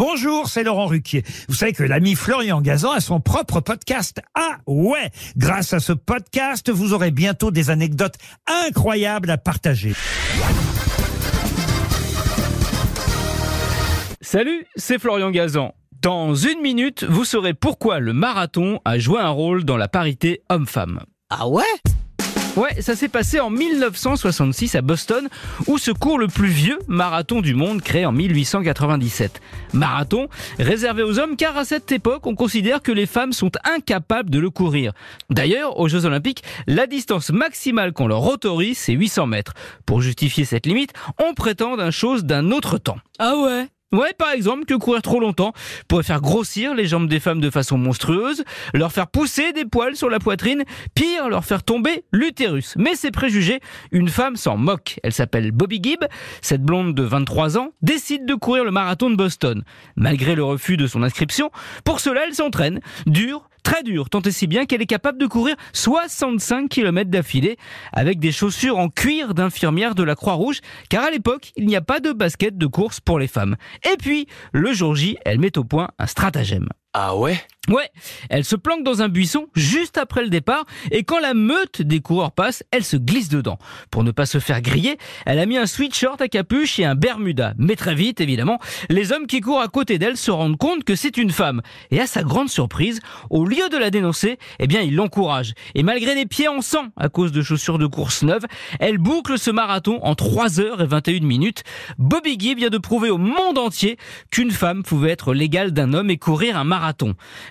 Bonjour, c'est Laurent Ruquier. Vous savez que l'ami Florian Gazan a son propre podcast. Ah ouais Grâce à ce podcast, vous aurez bientôt des anecdotes incroyables à partager. Salut, c'est Florian Gazan. Dans une minute, vous saurez pourquoi le marathon a joué un rôle dans la parité homme-femme. Ah ouais? Ouais, ça s'est passé en 1966 à Boston, où se court le plus vieux marathon du monde créé en 1897. Marathon réservé aux hommes car à cette époque, on considère que les femmes sont incapables de le courir. D'ailleurs, aux Jeux Olympiques, la distance maximale qu'on leur autorise, c'est 800 mètres. Pour justifier cette limite, on prétend d'un chose d'un autre temps. Ah ouais? Ouais, par exemple, que courir trop longtemps pourrait faire grossir les jambes des femmes de façon monstrueuse, leur faire pousser des poils sur la poitrine, pire, leur faire tomber l'utérus. Mais ces préjugés, une femme s'en moque. Elle s'appelle Bobby Gibb. Cette blonde de 23 ans décide de courir le marathon de Boston. Malgré le refus de son inscription, pour cela, elle s'entraîne. Dur, très dur, tant et si bien qu'elle est capable de courir 65 km d'affilée avec des chaussures en cuir d'infirmière de la Croix-Rouge, car à l'époque, il n'y a pas de basket de course pour les femmes. Et puis, le jour J, elle met au point un stratagème. Ah ouais? Ouais, elle se planque dans un buisson juste après le départ et quand la meute des coureurs passe, elle se glisse dedans. Pour ne pas se faire griller, elle a mis un sweatshirt à capuche et un bermuda. Mais très vite, évidemment, les hommes qui courent à côté d'elle se rendent compte que c'est une femme. Et à sa grande surprise, au lieu de la dénoncer, eh bien, ils l'encouragent. Et malgré des pieds en sang à cause de chaussures de course neuves, elle boucle ce marathon en 3 heures et 21 minutes. Bobby Gibb vient de prouver au monde entier qu'une femme pouvait être l'égale d'un homme et courir un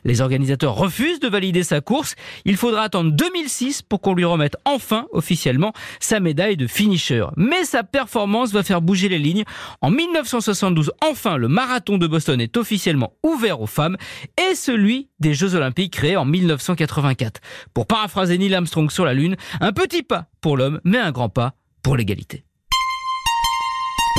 Les organisateurs refusent de valider sa course. Il faudra attendre 2006 pour qu'on lui remette enfin officiellement sa médaille de finisher. Mais sa performance va faire bouger les lignes. En 1972, enfin, le marathon de Boston est officiellement ouvert aux femmes et celui des Jeux Olympiques créés en 1984. Pour paraphraser Neil Armstrong sur la Lune, un petit pas pour l'homme, mais un grand pas pour l'égalité.